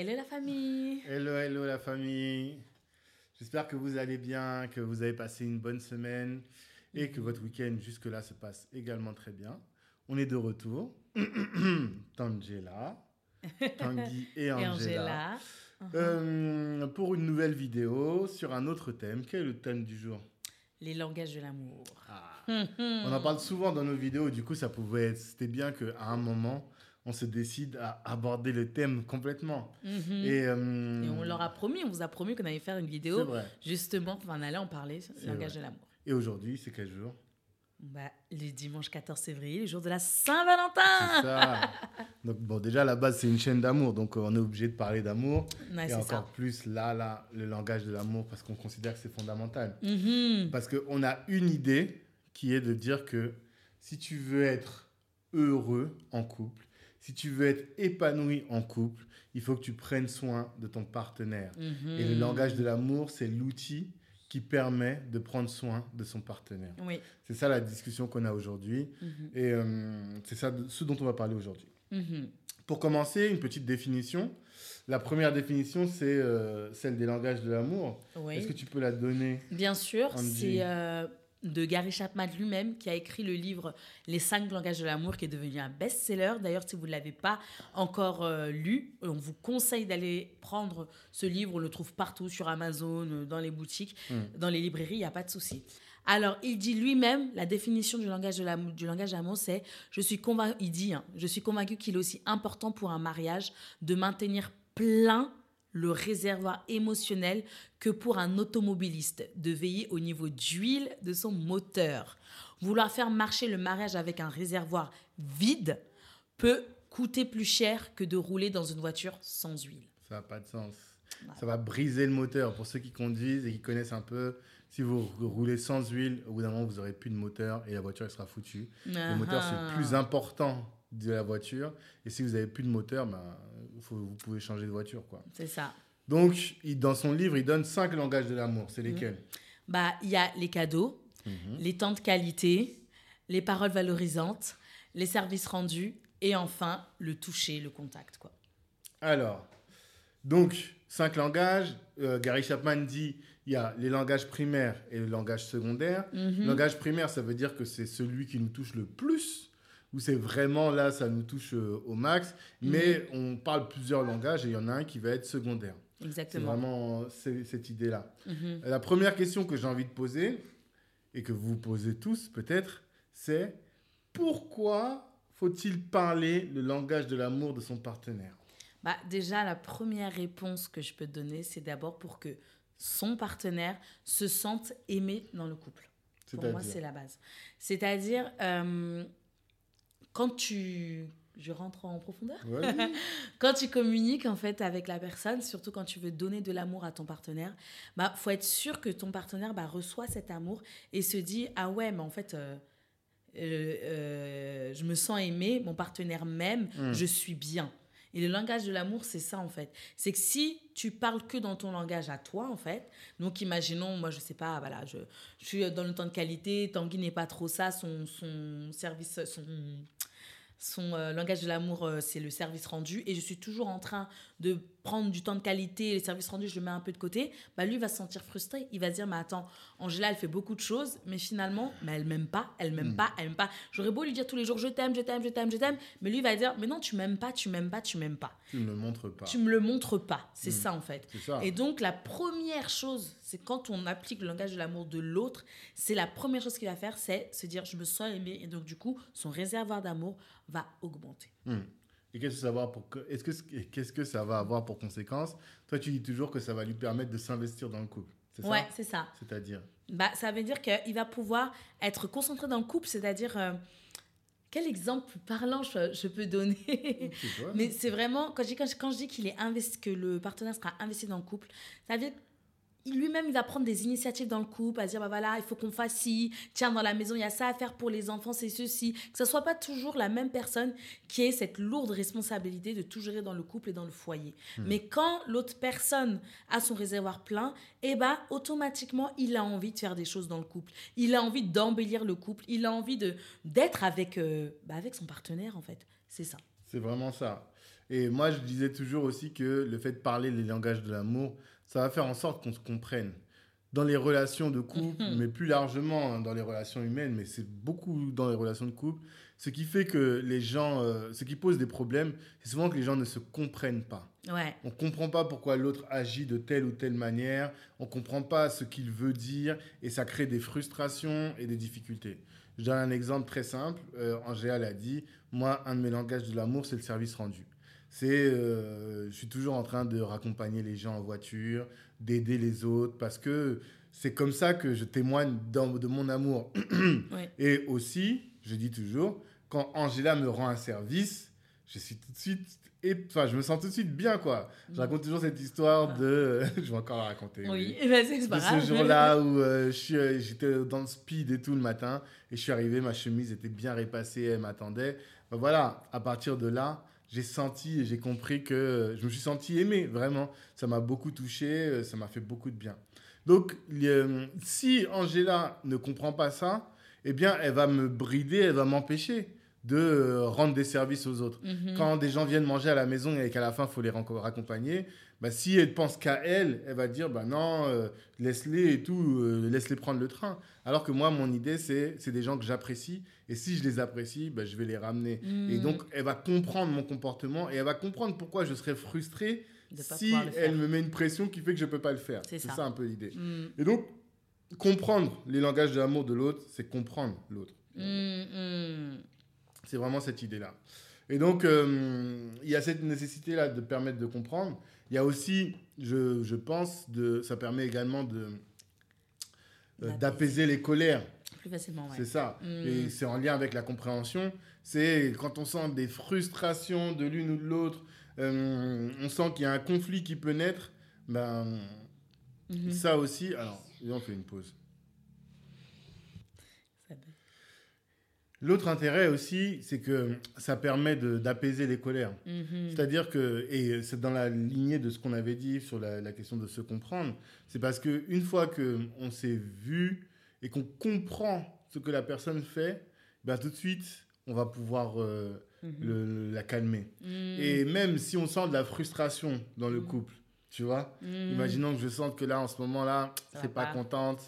Hello la famille Hello, hello la famille. J'espère que vous allez bien, que vous avez passé une bonne semaine et que votre week-end jusque-là se passe également très bien. On est de retour. Tangela, Tanguy et Angela. Angela. Euh, pour une nouvelle vidéo sur un autre thème. Quel est le thème du jour? Les langages de l'amour. Ah. On en parle souvent dans nos vidéos, du coup, ça pouvait être. C'était bien qu'à un moment, on se décide à aborder le thème complètement. Mhm. Et, euh, Et on leur a promis, on vous a promis qu'on allait faire une vidéo justement, enfin, on allait en parler, langage de l'amour. Et aujourd'hui, c'est quel jour? Bah, le dimanche 14 février, le jour de la Saint-Valentin ça. Donc, bon, déjà, à la base, c'est une chaîne d'amour. Donc, euh, on est obligé de parler d'amour. Ouais, et encore ça. plus, là, là, le langage de l'amour, parce qu'on considère que c'est fondamental. Mhm. Parce qu'on a une idée qui est de dire que si tu veux être heureux en couple, si tu veux être épanoui en couple, il faut que tu prennes soin de ton partenaire. Mhm. Et le langage de l'amour, c'est l'outil qui permet de prendre soin de son partenaire. Oui. C'est ça la discussion qu'on a aujourd'hui. Mhm. Et euh, c'est ça ce dont on va parler aujourd'hui. Mhm. Pour commencer, une petite définition. La première définition, c'est euh, celle des langages de l'amour. Oui. Est-ce que tu peux la donner? Bien sûr, c'est euh, de Gary Chapman lui-même qui a écrit le livre Les cinq langages de l'amour qui est devenu un best-seller. D'ailleurs, si vous ne l'avez pas encore euh, lu, on vous conseille d'aller prendre ce livre. On le trouve partout sur Amazon, euh, dans les boutiques, Mm. dans les librairies, il n'y a pas de souci. Alors, il dit lui-même, la définition du langage de l'amour, du langage de l'amour, c'est je suis convaincu, il dit, hein, je suis convaincu qu'il est aussi important pour un mariage de maintenir plein le réservoir émotionnel que pour un automobiliste de veiller au niveau d'huile de son moteur. Vouloir faire marcher le mariage avec un réservoir vide peut coûter plus cher que de rouler dans une voiture sans huile. Ça n'a pas de sens. Voilà. Ça va briser le moteur. Pour ceux qui conduisent et qui connaissent un peu, si vous roulez sans huile, au bout d'un moment, vous n'aurez plus de moteur et la voiture elle sera foutue. Le moteur, c'est plus important de la voiture. Et si vous n'avez plus de moteur, ben, faut- vous pouvez changer de voiture. quoi. C'est ça. Donc, il- dans son livre, il donne cinq langages de l'amour. C'est lesquels? Bah, il y a les cadeaux, Mhm. les temps de qualité, les paroles valorisantes, les services rendus et enfin le toucher, le contact quoi. Alors, donc, cinq langages. Euh, Gary Chapman dit il y a les langages primaires et le langage secondaire. Mhm. Le langage primaire, ça veut dire que c'est celui qui nous touche le plus, où c'est vraiment là, ça nous touche euh, au max. Mais on parle plusieurs langages et il y en a un qui va être secondaire. C'est Exactement. vraiment c'est- cette idée-là. Mhm. La première question que j'ai envie de poser, et que vous posez tous peut-être, c'est pourquoi faut-il parler le langage de l'amour de son partenaire? Bah, déjà, la première réponse que je peux te donner, c'est d'abord pour que son partenaire se sente aimé dans le couple. Pour moi, c'est la base. C'est-à-dire, euh, quand tu... Je rentre en profondeur Ouais. Quand tu communiques en fait avec la personne, surtout quand tu veux donner de l'amour à ton partenaire, bah faut être sûr que ton partenaire bah, reçoit cet amour et se dit ah ouais mais en fait euh, euh, euh, je me sens aimé, mon partenaire m'aime, Mm. je suis bien. Et le langage de l'amour, c'est ça en fait. C'est que si tu parles que dans ton langage à toi en fait, donc imaginons, moi je sais pas, voilà, je, je suis dans le temps de qualité, Tanguy n'est pas trop ça, son, son service, son, son euh, langage de l'amour, euh, c'est le service rendu, et je suis toujours en train de prendre du temps de qualité, les services rendus, je le mets un peu de côté, bah lui va se sentir frustré. Il va se dire, mais attends, Angela, elle fait beaucoup de choses, mais finalement, mais elle m'aime pas, elle m'aime Mm. pas, elle m'aime pas. J'aurais beau lui dire tous les jours, je t'aime, je t'aime, je t'aime, je t'aime, mais lui va dire, mais non, tu m'aimes pas, tu m'aimes pas, tu m'aimes pas. Tu ne le montres pas. Tu me le montres pas. C'est Mm. ça en fait. Ça. Et donc, la première chose, c'est quand on applique le langage de l'amour de l'autre, c'est la première chose qu'il va faire, c'est se dire je me sens aimé. Et donc, du coup, son réservoir d'amour va augmenter. Hmm. Et qu'est-ce que ça va pour que- est-ce que qu'est-ce que ça va avoir pour conséquence? Toi, tu dis toujours que ça va lui permettre de s'investir dans le couple. C'est Ouais, ça c'est ça. C'est-à-dire? Bah, ça veut dire qu'il va pouvoir être concentré dans le couple, c'est-à-dire euh, quel exemple parlant je, peux donner? Mais c'est vraiment, quand je, quand, quand je dis qu'il est investi, que le partenaire sera investi dans le couple, ça veut dire lui-même, il va prendre des initiatives dans le couple, à dire, bah voilà, il faut qu'on fasse ci, tiens, dans la maison, il y a ça à faire pour les enfants, c'est ceci. Que ce soit pas toujours la même personne qui ait cette lourde responsabilité de tout gérer dans le couple et dans le foyer. Hmm. Mais quand l'autre personne a son réservoir plein, eh ben, automatiquement, il a envie de faire des choses dans le couple. Il a envie d'embellir le couple. Il a envie de d'être avec, euh, bah, avec son partenaire, en fait. C'est ça. C'est vraiment ça. Et moi, je disais toujours aussi que le fait de parler les langages de l'amour, ça va faire en sorte qu'on se comprenne. Dans les relations de couple, mhm. mais plus largement hein, dans les relations humaines, mais c'est beaucoup dans les relations de couple, ce qui fait que les gens, euh, ce qui pose des problèmes, c'est souvent que les gens ne se comprennent pas. Ouais. On ne comprend pas pourquoi l'autre agit de telle ou telle manière, on ne comprend pas ce qu'il veut dire, et ça crée des frustrations et des difficultés. Je donne un exemple très simple. Euh, Angéla l'a dit, moi, un de mes langages de l'amour, c'est le service rendu c'est euh, je suis toujours en train de raccompagner les gens en voiture, d'aider les autres, parce que c'est comme ça que je témoigne de mon amour. Et aussi, je dis toujours, quand Angela me rend un service, je suis tout de suite et enfin je me sens tout de suite bien quoi je mm. raconte toujours cette histoire de je vais encore la raconter oui, oui. Bah, c'est pas ce jour là où euh, euh, j'étais dans le speed et tout le matin et je suis arrivé ma chemise était bien repassée elle m'attendait ben voilà à partir de là j'ai senti et j'ai compris que je me suis senti aimé, vraiment. Ça m'a beaucoup touché, euh, ça m'a fait beaucoup de bien. Donc, si Angela ne comprend pas ça, eh bien, elle va me brider, elle va m'empêcher de euh, rendre des services aux autres. Mhm. Quand des gens viennent manger à la maison et qu'à la fin, il faut les raccompagner, bah, si elle pense qu'à elle, elle va dire bah non, euh, laisse-les et tout, laisse-les prendre le train. Alors que moi, mon idée, c'est des gens que j'apprécie et si je les apprécie, ben, je vais les ramener. Et hmm. donc, elle va comprendre mon comportement et elle va comprendre pourquoi je serais frustré si elle me met une pression qui fait que je ne peux pas le faire. C'est ça. un peu l'idée. Hmm. Et donc, comprendre les langages de l'amour de l'autre, c'est comprendre l'autre. C'est vraiment cette idée-là. Et donc, euh, il y a cette nécessité-là de permettre de comprendre. Il y a aussi, je, je pense, de, ça permet également de euh, d'apaiser les colères plus facilement. C'est ça. Mm. Et c'est en lien avec la compréhension. C'est quand on sent des frustrations de l'une ou de l'autre, euh, on sent qu'il y a un conflit qui peut naître. Ben, mm-hmm. Ça aussi. Alors, on fait une pause. L'autre intérêt aussi, c'est que ça permet d'apaiser les colères. Mm-hmm. C'est-à-dire que, et c'est dans la lignée de ce qu'on avait dit sur la, la, question de se comprendre, c'est parce qu'une fois qu'on s'est vu, et qu'on comprend ce que la personne fait, ben tout de suite, on va pouvoir euh, mhm. la calmer. Mhm. Et même si on sent de la frustration dans le mhm. couple, tu vois, imaginons que je sente que là, en ce moment-là, c'est pas, pas, contente,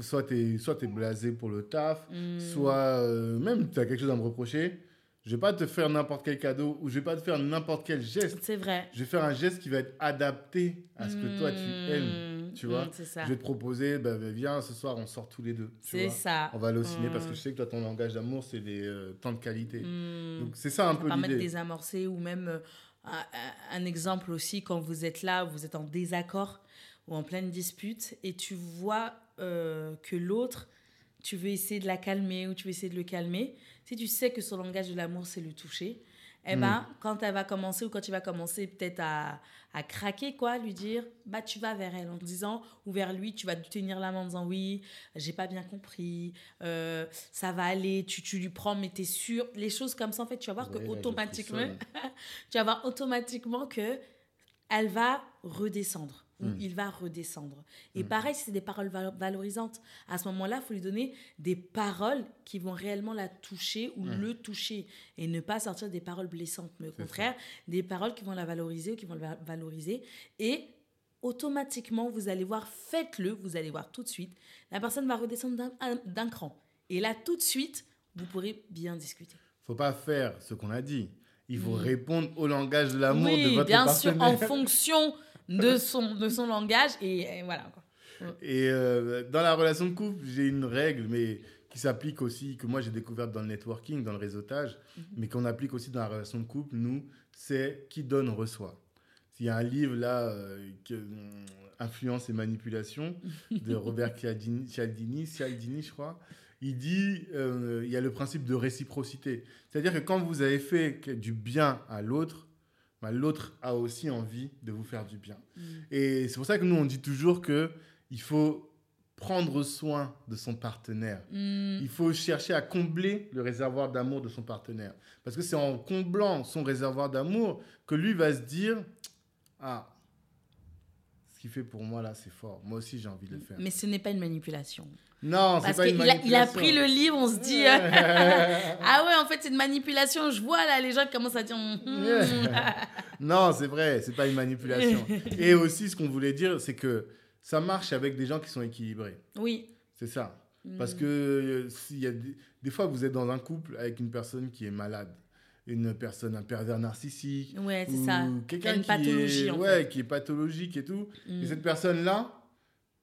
soit tu es, soit es blasé pour le taf, soit euh, même tu as quelque chose à me reprocher. Je vais pas te faire n'importe quel cadeau ou je vais pas te faire n'importe quel geste. C'est vrai. Je vais faire un geste qui va être adapté à ce que toi tu aimes. Mm, tu vois. Je vais te proposer, bah, viens, ce soir, on sort tous les deux. C'est ça. On va aller au ciné parce que mm. je sais que toi, ton langage d'amour, c'est des euh, temps de qualité. Mm. Donc, c'est ça un peu l'idée. Permettre désamorcer ou même euh, un, exemple aussi, quand vous êtes là, vous êtes en désaccord ou en pleine dispute et tu vois euh, que l'autre, tu veux essayer de la calmer ou tu veux essayer de le calmer. Si tu sais que son langage de l'amour, c'est le toucher, eh mm. ben, quand elle va commencer ou quand tu vas commencer peut-être à, à, craquer, quoi, lui dire, bah, tu vas vers elle en disant, ou vers lui, tu vas tenir la main en disant, oui, j'ai pas bien compris, euh, ça va aller, tu, tu lui prends, mais tu es sûr. Les choses comme ça, en fait, tu vas voir que automatiquement, tu vas voir automatiquement que elle va redescendre. Hmm. il va redescendre. Et hmm. pareil, si c'est des paroles valorisantes, à ce moment-là, il faut lui donner des paroles qui vont réellement la toucher ou hmm. le toucher et ne pas sortir des paroles blessantes, mais au contraire, des paroles qui vont la valoriser ou qui vont le valoriser. Et automatiquement, vous allez voir, faites-le, vous allez voir tout de suite, la personne va redescendre d'un cran. Et là, tout de suite, vous pourrez bien discuter. faut pas faire ce qu'on a dit. Il faut répondre au langage de l'amour de votre bien sûr, en fonction de son, de son langage. Et, voilà. Et euh, dans la relation de couple, j'ai une règle, mais qui s'applique aussi, que moi j'ai découverte dans le networking, dans le réseautage, mhm. mais qu'on applique aussi dans la relation de couple, nous, c'est qui donne reçoit. Il y a un livre là, euh, que, euh, Influence et manipulation, de Robert Cialdini, Cialdini, Cialdini, je crois. il dit, euh, il y a le principe de réciprocité. C'est-à-dire que quand vous avez fait du bien à l'autre, bah, l'autre a aussi envie de vous faire du bien. Mm. Et c'est pour ça que nous, on dit toujours que il faut prendre soin de son partenaire. Mm. Il faut chercher à combler le réservoir d'amour de son partenaire. Parce que c'est en comblant son réservoir d'amour que lui va se dire, ah, ce qu'il fait pour moi là, c'est fort. Moi aussi, j'ai envie de le faire. Mais ce n'est pas une manipulation. Non, c'est pas une manipulation. Il a, il a pris le livre, on se dit ah ouais, en fait c'est une manipulation. Je vois là les gens qui commencent à dire hum. non, c'est vrai, c'est pas une manipulation. Et aussi ce qu'on voulait dire, c'est que ça marche avec des gens qui sont équilibrés. Oui. C'est ça. Parce que euh, s'il y a des, des fois vous êtes dans un couple avec une personne qui est malade une personne, un pervers narcissique. Ouais, c'est ça. Quelqu'un qui, pathologie, est, ouais, qui est pathologique et tout. Et mm. cette personne-là,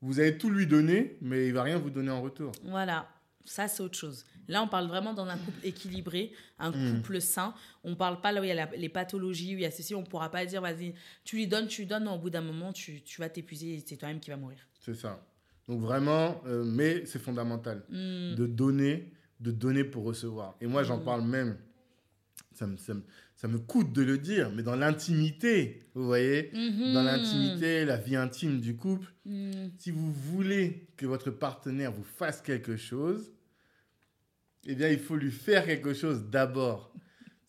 vous allez tout lui donner, mais il va rien vous donner en retour. Voilà. Ça, c'est autre chose. Là, on parle vraiment dans un couple équilibré, un mm. couple sain. On ne parle pas là où il y a les pathologies, où il y a ceci. On ne pourra pas dire, vas-y, tu lui donnes, tu lui donnes, au bout d'un moment, tu, tu vas t'épuiser et c'est toi-même qui va mourir. C'est ça. Donc vraiment, euh, mais c'est fondamental mm. de donner, de donner pour recevoir. Et moi, j'en parle même ça me, ça, me, coûte de le dire, mais dans l'intimité, vous voyez, mhm. dans l'intimité, la vie intime du couple, mhm. si vous voulez que votre partenaire vous fasse quelque chose, eh bien, il faut lui faire quelque chose d'abord.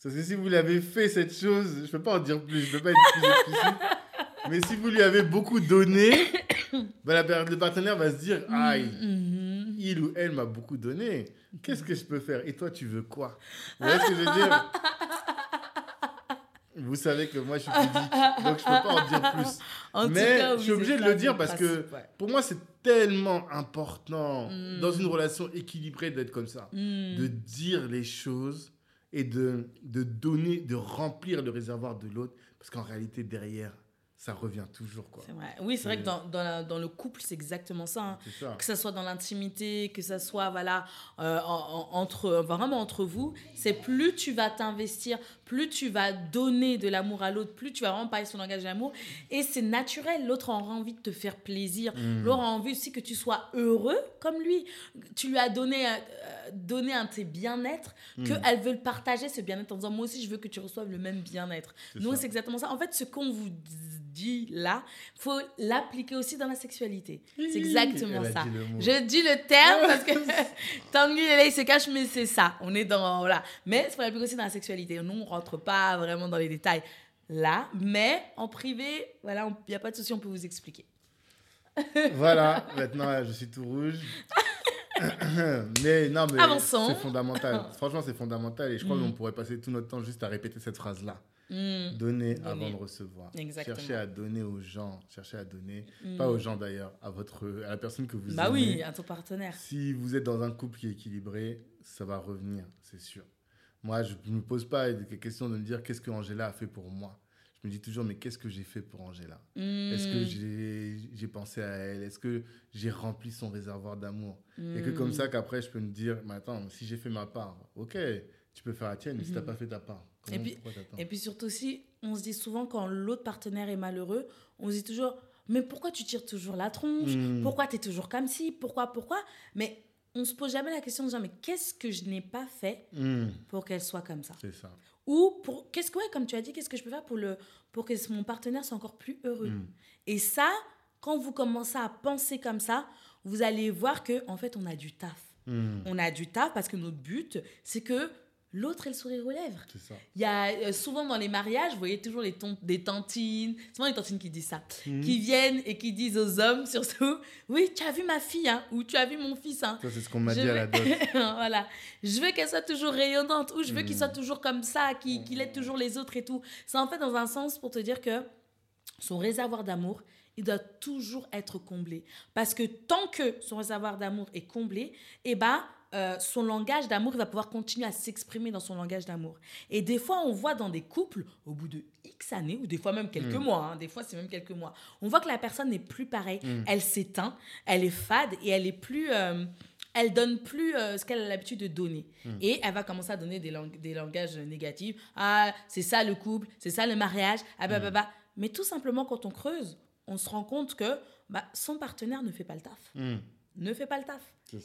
Parce que si vous lui avez fait cette chose, je ne peux pas en dire plus, je ne peux pas être plus explicite, mais si vous lui avez beaucoup donné, ben le partenaire va se dire, aïe, mhm. il ou elle m'a beaucoup donné Qu'est-ce que je peux faire? Et toi, tu veux quoi? Vous voyez ce que je veux dire? Vous savez que moi, je suis pudique, donc je ne peux pas en dire plus. Mais je suis obligé de le dire parce que pour moi, c'est tellement important hmm. dans une relation équilibrée d'être comme ça. Hmm. De dire les choses et de, de donner, de remplir le réservoir de l'autre. Parce qu'en réalité, derrière, ça revient toujours. Quoi. Vrai. Oui, c'est vrai que dans, dans, dans, le couple, c'est exactement ça, hein. Que ce soit dans l'intimité, que ce soit voilà, euh, entre, vraiment entre vous, c'est plus tu vas t'investir, plus tu vas donner de l'amour à l'autre, plus tu vas vraiment parler son langage d'amour. Et c'est naturel, l'autre aura envie de te faire plaisir, mmh. l'autre a envie aussi que tu sois heureux comme lui. Tu lui as donné, euh, donné un de tes bien-être, mmh. qu'elle veut le partager, ce bien-être, en disant moi aussi je veux que tu reçoives le même bien-être. Nous, c'est exactement ça. En fait, ce qu'on vous dit là, faut l'appliquer aussi dans la sexualité. c'est exactement ça. Je dis le terme parce que Tanguy, il se cache, mais c'est ça. On est dans. Voilà. Mais il faut l'appliquer aussi dans la sexualité. Nous, on rentre pas vraiment dans les détails là, mais en privé, voilà, il n'y a pas de souci, on peut vous expliquer. voilà, maintenant, je suis tout rouge. mais non, mais c'est fondamental. Franchement, c'est fondamental. Et je crois mm. qu'on pourrait passer tout notre temps juste à répéter cette phrase-là. Mm. Donner, avant de recevoir. Exactement. Cherchez à donner aux gens. Cherchez à donner, mm. pas aux gens d'ailleurs, à, votre, à la personne que vous bah oui, à ton partenaire. Si vous êtes dans un couple qui est équilibré, ça va revenir, c'est sûr. Moi, je ne me pose pas des questions de me dire qu'est-ce que Angela a fait pour moi? Je me dis toujours, mais qu'est-ce que j'ai fait pour Angela? Est-ce que mm. j'ai pensé à elle? Est-ce que j'ai rempli son réservoir d'amour? Et que comme ça qu'après, je peux me dire, mais attends, si j'ai fait ma part, ok, tu peux faire la tienne, mais si tu n'as mm-hmm. pas fait ta part, et puis, et puis surtout aussi, on se dit souvent quand l'autre partenaire est malheureux, on se dit toujours, mais pourquoi tu tires toujours la tronche? Hmm. Pourquoi tu es toujours comme ci? Pourquoi Pourquoi? Mais on se pose jamais la question de dire, mais qu'est-ce que je n'ai pas fait hmm. pour qu'elle soit comme ça C'est ça. Ou, pour, qu'est-ce que, ouais, comme tu as dit, qu'est-ce que je peux faire pour, le, pour que mon partenaire soit encore plus heureux hmm. Et ça, quand vous commencez à penser comme ça, vous allez voir que en fait, on a du taf. On a du taf parce que notre but, c'est que l'autre, elle sourit aux lèvres. Ça. Il y a euh, souvent dans les mariages, vous voyez toujours les des tantines, souvent les tantines qui disent ça, mhm. qui viennent et qui disent aux hommes surtout, oui, tu as vu ma fille, hein, ou tu as vu mon fils. Hein. Ça, c'est ce qu'on m'a dit à la dot. voilà. Je veux qu'elle soit toujours rayonnante, ou je veux qu'il soit mhm. toujours comme ça, qu'il aide toujours les autres et tout. C'est en fait dans un sens pour te dire que son réservoir d'amour, il doit toujours être comblé. Parce que tant que son réservoir d'amour est comblé, eh ben, euh, son langage d'amour, il va pouvoir continuer à s'exprimer dans son langage d'amour. Et des fois, on voit dans des couples, au bout de X années, ou des fois même quelques mm. mois, hein, des fois c'est même quelques mois, on voit que la personne n'est plus pareille. Mm. Elle s'éteint, elle est fade et elle est plus... Euh, elle donne plus euh, ce qu'elle a l'habitude de donner. Mm. Et elle va commencer à donner des, des langages négatifs. Ah, c'est ça le couple, c'est ça le mariage, ah bah, bah, bah. Mais tout simplement, quand on creuse, on se rend compte que bah, son partenaire ne fait pas le taf. Ne fait pas le taf.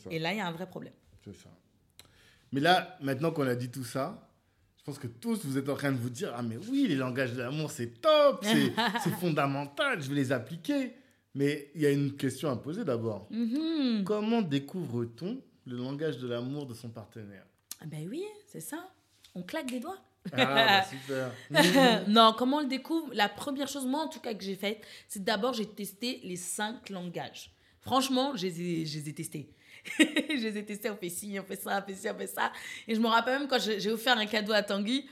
Et là, il y a un vrai problème. C'est ça. Mais là, maintenant qu'on a dit tout ça, je pense que tous, vous êtes en train de vous dire Ah, mais oui, les langages de l'amour, c'est top, c'est fondamental, je vais les appliquer. Mais il y a une question à poser d'abord. Mm-hmm. Comment découvre-t-on le langage de l'amour de son partenaire? Ah Ben oui, c'est ça. On claque des doigts. Ah, bah, super. non, comment on le découvre? La première chose, moi en tout cas, que j'ai faite, c'est d'abord j'ai testé les cinq langages. Franchement, je les ai testés. je les ai testés, on fait ci, on fait ça, on fait ci, on fait ça. Et je me rappelle même quand j'ai offert un cadeau à Tanguy,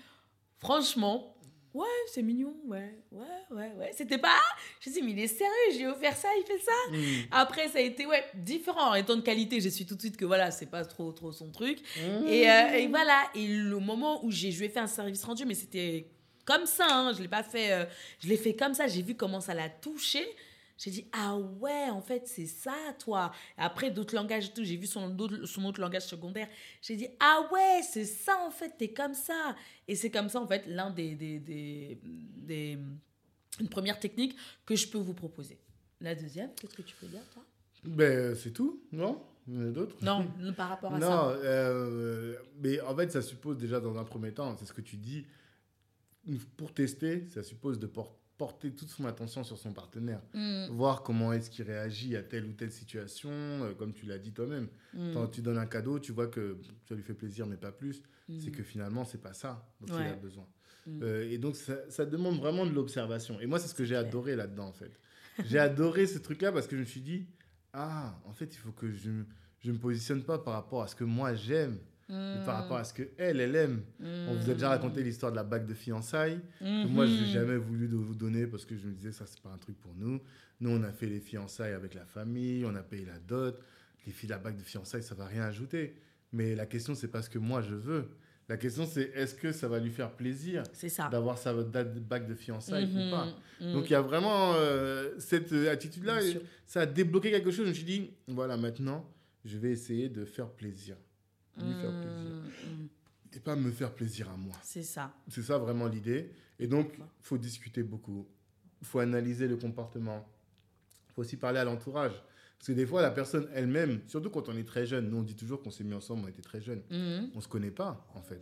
franchement, ouais, c'est mignon, ouais, ouais, ouais, ouais. C'était pas, je me dit, mais il est sérieux, j'ai offert ça, il fait ça. Mm. Après, ça a été, ouais, différent. En étant de qualité, j'ai su tout de suite que voilà, c'est pas trop, trop son truc. Mm. Et, euh, et, voilà, et le moment où j'ai, je lui ai fait un service rendu, mais c'était comme ça, hein, je l'ai pas fait, euh, je l'ai fait comme ça, j'ai vu comment ça l'a touché. J'ai dit, ah ouais, en fait, c'est ça, toi. Après, d'autres langages et tout, j'ai vu son, son autre langage secondaire. J'ai dit, ah ouais, c'est ça, en fait, t'es comme ça. Et c'est comme ça, en fait, l'un des, des, des, des, Une première technique que je peux vous proposer. La deuxième, qu'est-ce que tu peux dire, toi? Ben, c'est tout, non? Il y en a d'autres? Non, par rapport à ça. Non, euh, mais en fait, ça suppose déjà, dans un premier temps, c'est ce que tu dis, pour tester, ça suppose de porter porter toute son attention sur son partenaire, mm. voir comment est-ce qu'il réagit à telle ou telle situation, euh, comme tu l'as dit toi-même. Mm. Quand tu donnes un cadeau, tu vois que ça lui fait plaisir, mais pas plus. Mm. C'est que finalement, c'est pas ça dont il a besoin. Euh, et donc, ça, ça, demande vraiment de l'observation. Et moi, c'est ce que j'ai adoré là-dedans, en fait. J'ai adoré ce truc-là parce que je me suis dit, ah, en fait, il faut que je ne me positionne pas par rapport à ce que moi j'aime, par rapport à ce que elle, elle aime. On vous a déjà raconté l'histoire de la bague de fiançailles. Moi, je n'ai mhm. jamais voulu de vous donner parce que je me disais, ça, c'est pas un truc pour nous. Nous, on a fait les fiançailles avec la famille, on a payé la dot. Les filles, la bague de fiançailles, ça va rien ajouter. Mais la question, c'est pas ce que moi je veux. La question, c'est est-ce que ça va lui faire plaisir d'avoir sa bague de fiançailles ou pas? Donc, il y a vraiment euh, cette attitude-là. Ça a débloqué quelque chose. Je me suis dit, voilà, maintenant, je vais essayer de faire plaisir lui faire plaisir. Mmh, mmh. Et pas me faire plaisir à moi. C'est ça. C'est ça vraiment l'idée. Et donc, il faut discuter beaucoup. Il faut analyser le comportement. Il faut aussi parler à l'entourage. Parce que des fois, la personne elle-même, surtout quand on est très jeune, nous on dit toujours qu'on s'est mis ensemble, on était très jeunes. Mmh. On ne se connaît pas, en fait.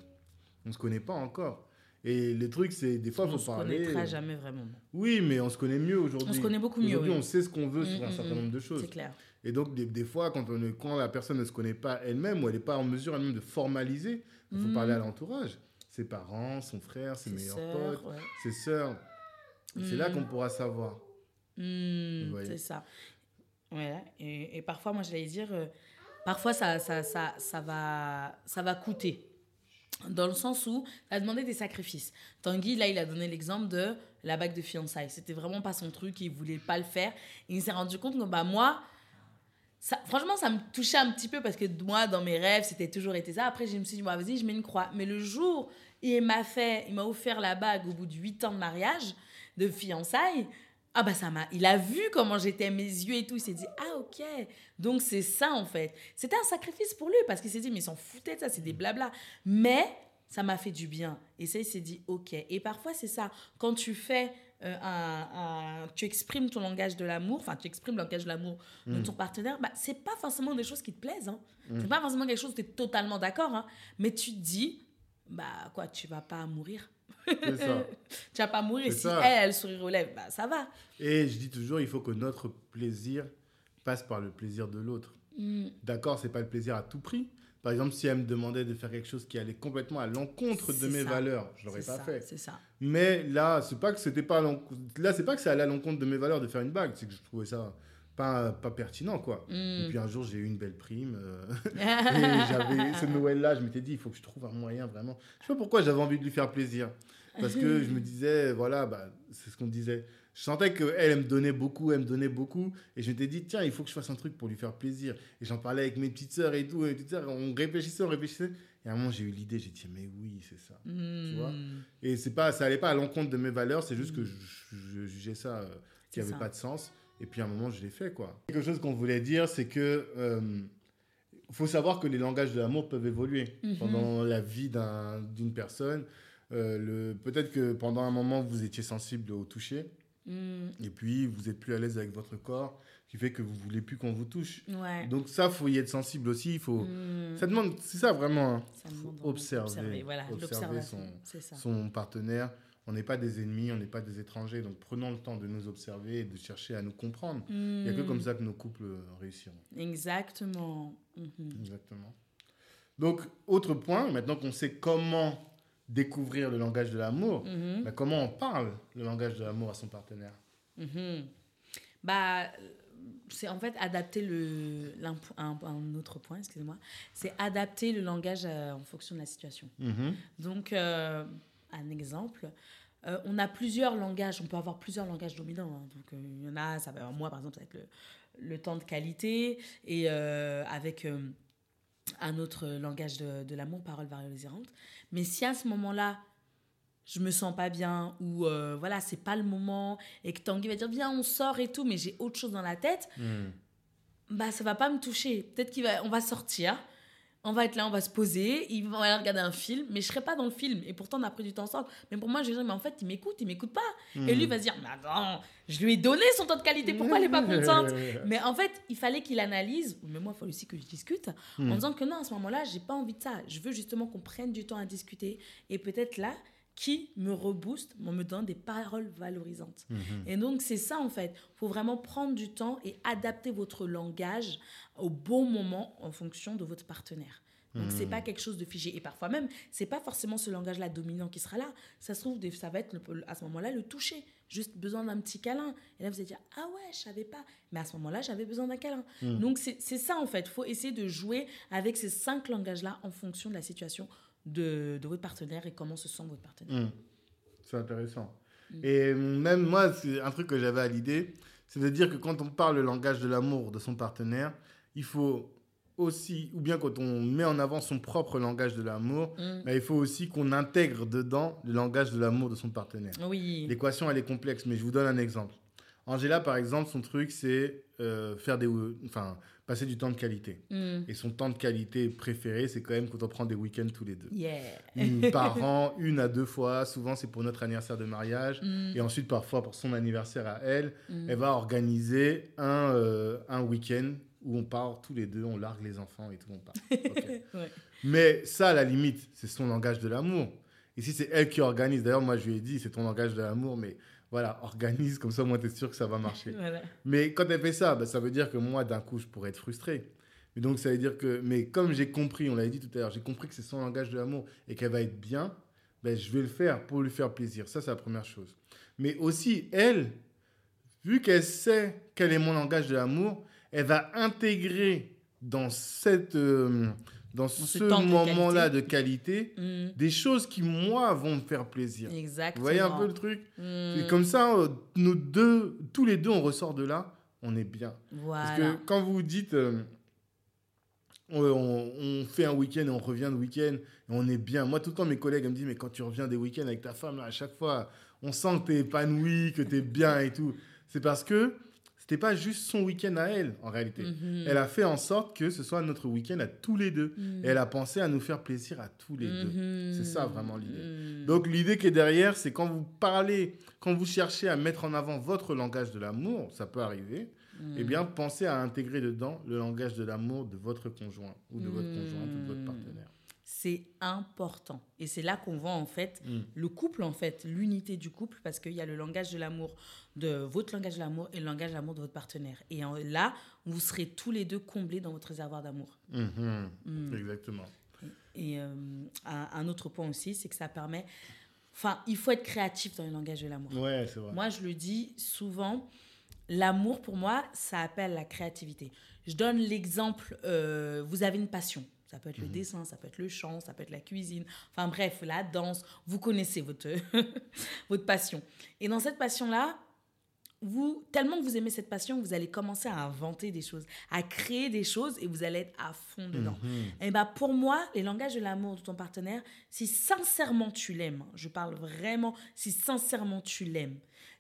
On ne se connaît pas encore. Et le truc, c'est des fois, il faut parler. On ne se connaîtra jamais vraiment. Oui, mais on se connaît mieux aujourd'hui. On se connaît beaucoup mieux. Aujourd'hui, on sait ce qu'on veut sur un certain nombre de choses. C'est clair. Et donc, des, des fois, quand, on, quand la personne ne se connaît pas elle-même ou elle n'est pas en mesure elle-même de formaliser, il faut parler à mm. l'entourage. Ses parents, son frère, ses, meilleurs potes, ses sœurs. C'est là qu'on mm. pourra savoir. Mm, c'est ça. Ouais. Et, et, parfois, moi, j'allais dire, euh, parfois, ça, ça, ça, ça, va, ça va coûter. Dans le sens où, ça a demandé des sacrifices. Tanguy, là, il a donné l'exemple de la bague de fiançailles. C'était vraiment pas son truc, il voulait pas le faire. Et il s'est rendu compte que, bah, moi, franchement, ça me touchait un petit peu parce que moi, dans mes rêves, c'était toujours été ça. Après, je me suis dit, vas-y, je mets une croix. Mais le jour, il m'a fait, il m'a offert la bague au bout de 8 ans de mariage, de fiançailles. Ah bah ça m'a, il a vu comment j'étais mes yeux et tout, il s'est dit ah ok, donc c'est ça en fait. C'était un sacrifice pour lui parce qu'il s'est dit mais ils s'en foutaient de ça, c'est des blabla. Mais ça m'a fait du bien et ça il s'est dit ok. Et parfois c'est ça, quand tu fais euh, un, tu exprimes ton langage de l'amour, enfin tu exprimes le langage de l'amour de mm. ton partenaire, bah, c'est pas forcément des choses qui te plaisent. Hein. Mm. C'est pas forcément quelque chose où tu es totalement d'accord, hein. mais tu te dis, bah quoi, tu vas pas mourir. Ça. tu vas pas mourir. Si elle, elle sourit aux lèvres, bah ça va. Et je dis toujours, il faut que notre plaisir passe par le plaisir de l'autre. Mm. D'accord, c'est pas le plaisir à tout prix, par exemple, si elle me demandait de faire quelque chose qui allait complètement à l'encontre de mes valeurs, je l'aurais pas fait. C'est ça. Mais là, c'est pas que c'était pas là, c'est pas que ça allait à l'encontre de mes valeurs de faire une bague, c'est que je trouvais ça pas, pas pertinent quoi. Hmm. Et puis un jour, j'ai eu une belle prime euh, et j'avais ce Noël là, je m'étais dit il faut que je trouve un moyen vraiment. Je sais pas pourquoi j'avais envie de lui faire plaisir parce que je me disais voilà, bah, c'est ce qu'on disait je sentais qu'elle, elle me donnait beaucoup, elle me donnait beaucoup. Et je m'étais dit, tiens, il faut que je fasse un truc pour lui faire plaisir. Et j'en parlais avec mes petites sœurs et tout. Et petites sœurs, on réfléchissait, on réfléchissait. Et à un moment, j'ai eu l'idée, j'ai dit, mais oui, c'est ça. Tu vois? Hmm. Et c'est pas, ça allait pas à l'encontre de mes valeurs, c'est juste que je, jugeais ça euh, qui n'avait pas de sens. Et puis à un moment, je l'ai fait, quoi. Quelque chose qu'on voulait dire, c'est que. Euh, faut savoir que les langages de l'amour peuvent évoluer mhm. pendant la vie d'une personne. Euh, Peut-être que pendant un moment, vous étiez sensible au toucher. Mm. Et puis, vous êtes plus à l'aise avec votre corps. qui fait que vous voulez plus qu'on vous touche. Donc ça, faut y être sensible aussi. Il faut. Hmm. Ça demande, c'est ça vraiment. Hein. Ça observer, observer, son, son, partenaire. On n'est pas des ennemis, on n'est pas des étrangers. Donc prenons le temps de nous observer et de chercher à nous comprendre. Il n'y a que comme hmm. ça que nos couples réussiront. Exactement. Mhm. Exactement. Donc, autre point, maintenant qu'on sait comment découvrir le langage de l'amour, mhm. bah, comment on parle le langage de l'amour à son partenaire mhm. Bah, c'est en fait adapter le un, un autre point excusez-moi c'est adapter le langage euh, en fonction de la situation mhm. donc euh, un exemple euh, on a plusieurs langages on peut avoir plusieurs langages dominants hein. donc il y en a ça va moi par exemple ça va être le, le temps de qualité et avec un autre langage de, de l'amour, parole valorisantes. Mais si à ce moment-là, je me sens pas bien ou euh, voilà, c'est pas le moment et que Tanguy va dire viens, on sort et tout, mais j'ai autre chose dans la tête, hmm. bah ça va pas me toucher. Peut-être qu'on va, on va sortir, on va être là, on va se poser, il va aller regarder un film, mais je serai pas dans le film. Et pourtant, on a pris du temps ensemble. Mais pour moi, je vais dire, mais en fait, il m'écoute, il m'écoute pas. Et lui hmm. va se dire, mais attends, je lui ai donné son temps de qualité, pourquoi elle est pas contente? Mais en fait, il fallait qu'il analyse, mais moi, il faut aussi que je discute, en hmm. disant que non, à ce moment-là, j'ai pas envie de ça. Je veux justement qu'on prenne du temps à discuter. Et peut-être là, qui me rebooste en me donne des paroles valorisantes. Hmm. Et donc, c'est ça, en fait. Il faut vraiment prendre du temps et adapter votre langage au bon moment en fonction de votre partenaire. Donc, c'est pas hmm. quelque chose de figé. Et parfois même, c'est pas forcément ce langage-là dominant qui sera là. Ça se trouve, ça va être à ce moment-là le toucher. Juste besoin d'un petit câlin. Et là, vous allez dire Ah ouais, je savais pas. Mais à ce moment-là, j'avais besoin d'un câlin. Hmm. Donc, c'est ça en fait. Il faut essayer de jouer avec ces cinq langages-là en fonction de la situation de, de, votre partenaire et comment se sent votre partenaire. Hmm. C'est intéressant. Et même moi, c'est un truc que j'avais à l'idée, c'est de dire que quand on parle le langage de l'amour de son partenaire, il faut aussi, ou bien quand on met en avant son propre langage de l'amour, mm. bah, il faut aussi qu'on intègre dedans le langage de l'amour de son partenaire. Oui. L'équation, elle est complexe, mais je vous donne un exemple. Angela, par exemple, son truc, c'est euh, faire des, enfin, passer du temps de qualité. Mm. Et son temps de qualité préféré, c'est quand même quand on prend des week-ends tous les deux. Yeah. par an, une à deux fois. Souvent, c'est pour notre anniversaire de mariage. Mm. Et ensuite, parfois, pour son anniversaire à elle, elle va organiser un, euh, un week-end où on part tous les deux, on largue les enfants et tout, on part. Mais ça, à la limite, c'est son langage de l'amour. Ici, c'est elle qui organise. D'ailleurs, moi, je lui ai dit, c'est ton langage de l'amour, mais voilà, organise, comme ça, moi, tu es sûr que ça va marcher. Mais quand elle fait ça, bah, ça veut dire que moi, d'un coup, je pourrais être frustré. Mais donc, ça veut dire que, mais comme j'ai compris, on l'avait dit tout à l'heure, j'ai compris que c'est son langage de l'amour et qu'elle va être bien, ben, je vais le faire pour lui faire plaisir. Ça, c'est la première chose. Mais aussi, elle, vu qu'elle sait quel est mon langage de l'amour, elle va intégrer dans, cette, euh, dans, ce, moment-là de qualité, mm. des choses qui, moi, vont me faire plaisir. Exactement. Vous voyez un peu le truc mm. comme ça, euh, nous deux, tous les deux, on ressort de là, on est bien. Voilà. Parce que quand vous dites... Euh, on, fait un week-end et on revient le week-end et on est bien. Moi, tout le temps, mes collègues me disent, mais quand tu reviens des week-ends avec ta femme, à chaque fois, on sent que tu es épanoui, que tu es bien et tout. C'est parce que c'était pas juste son week-end à elle, en réalité. Mhm. Elle a fait en sorte que ce soit notre week-end à tous les deux. Mhm. Et elle a pensé à nous faire plaisir à tous les deux. Mhm. C'est ça vraiment l'idée. Donc l'idée qui est derrière, c'est quand vous parlez, quand vous cherchez à mettre en avant votre langage de l'amour, ça peut arriver, eh bien pensez à intégrer dedans le langage de l'amour de votre conjoint ou de votre conjointe ou de votre partenaire c'est important. Et c'est là qu'on voit en fait mm. le couple, en fait, l'unité du couple, parce qu'il y a le langage de l'amour, de votre langage de l'amour et le langage de l'amour de votre partenaire. Et là, vous serez tous les deux comblés dans votre réservoir d'amour. Mm-hmm. Mm. Exactement. Et, euh, un, autre point aussi, c'est que ça permet... Enfin, il faut être créatif dans le langage de l'amour. Ouais, c'est vrai. Moi, je le dis souvent, l'amour, pour moi, ça appelle la créativité. Je donne l'exemple, euh, vous avez une passion ça peut être le mhm. dessin, ça peut être le chant, ça peut être la cuisine. Enfin bref, la danse. Vous connaissez votre, votre passion. Et dans cette passion-là, vous, tellement que vous aimez cette passion, vous allez commencer à inventer des choses, à créer des choses et vous allez être à fond dedans. Mhm. Et bah pour moi, les langages de l'amour de ton partenaire, si sincèrement tu l'aimes, je parle vraiment, si sincèrement tu l'aimes,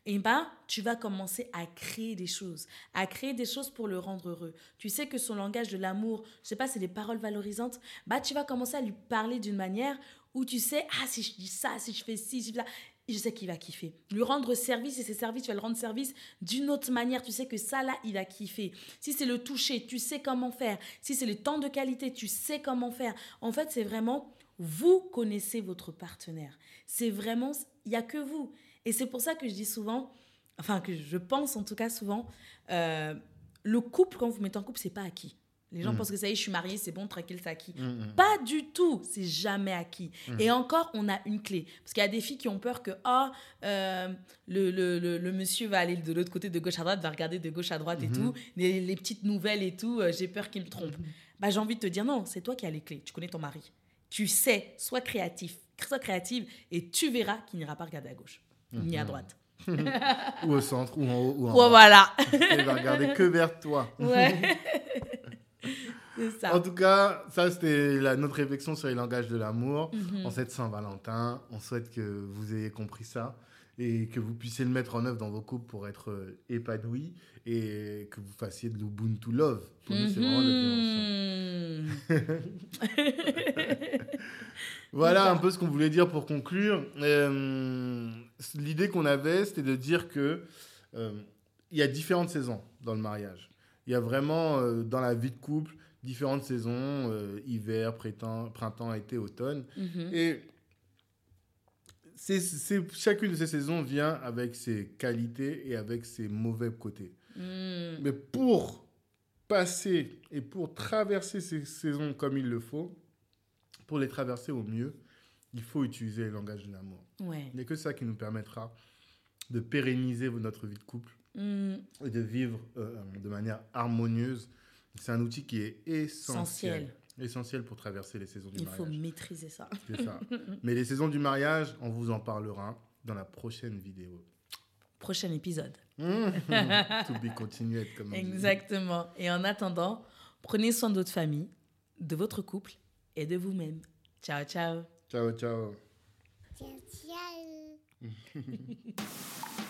et ben, tu vas commencer à créer des choses, à créer des choses pour le rendre heureux. Tu sais que son langage de l'amour, je sais pas, c'est des paroles valorisantes, bah tu vas commencer à lui parler d'une manière où tu sais, ah si je dis ça, si je fais ci, si je fais ça, je sais qu'il va kiffer. Lui rendre service et ses services, tu vas le rendre service d'une autre manière. Tu sais que ça, là, il a kiffé. Si c'est le toucher, tu sais comment faire. Si c'est le temps de qualité, tu sais comment faire. En fait, c'est vraiment, vous connaissez votre partenaire. C'est vraiment, il n'y a que vous. Et c'est pour ça que je dis souvent, enfin, que je pense en tout cas souvent, euh, le couple, quand vous mettez en couple, c'est pas acquis. Les gens mm. pensent que ça y est, je suis mariée, c'est bon, tranquille, c'est acquis. Mm, mm. Pas du tout, c'est jamais acquis. Et encore, on a une clé. Parce qu'il y a des filles qui ont peur que, oh, euh, le, le, le, monsieur va aller de l'autre côté, de gauche à droite, va regarder de gauche à droite et mm-hmm. tout, les, les, petites nouvelles et tout, euh, j'ai peur qu'il me trompe. Mm-hmm. Bah, j'ai envie de te dire, non, c'est toi qui as les clés, tu connais ton mari. Tu sais, sois créatif, sois créative, et tu verras qu'il n'ira pas regarder à gauche, ni à mm-hmm. droite. ou au centre, ou en haut, ou en bas. voilà. Il va regarder que vers toi. Ouais. En tout cas, ça, c'était notre réflexion sur les langages de l'amour. Mhm. En cette Saint-Valentin, on souhaite que vous ayez compris ça et que vous puissiez le mettre en œuvre dans vos couples pour être euh, épanouis et que vous fassiez de l'Ubuntu Love. Pour nous, c'est vraiment notre Voilà un peu ce qu'on voulait dire pour conclure. Euh, l'idée qu'on avait, c'était de dire que euh, il y a différentes saisons dans le mariage. Il y a vraiment, dans la vie de couple, différentes saisons, euh, hiver, printemps, printemps, été, automne. Mhm. Et c'est, chacune de ces saisons vient avec ses qualités et avec ses mauvais côtés. Mm. Mais pour passer et pour traverser ces saisons comme il le faut, pour les traverser au mieux, il faut utiliser le langage de l'amour. Ouais. Il n'y a que ça qui nous permettra de pérenniser notre vie de couple mm. et de vivre euh, de manière harmonieuse c'est un outil qui est essentiel. Essentiel pour traverser les saisons du mariage. Il faut maîtriser ça. ça. Mais les saisons du mariage, on vous en parlera dans la prochaine vidéo. Prochain épisode. to be continued, comme Exactement. Et en attendant, prenez soin de votre famille, de votre couple et de vous-même. Ciao, ciao. Ciao, ciao. Ciao, ciao.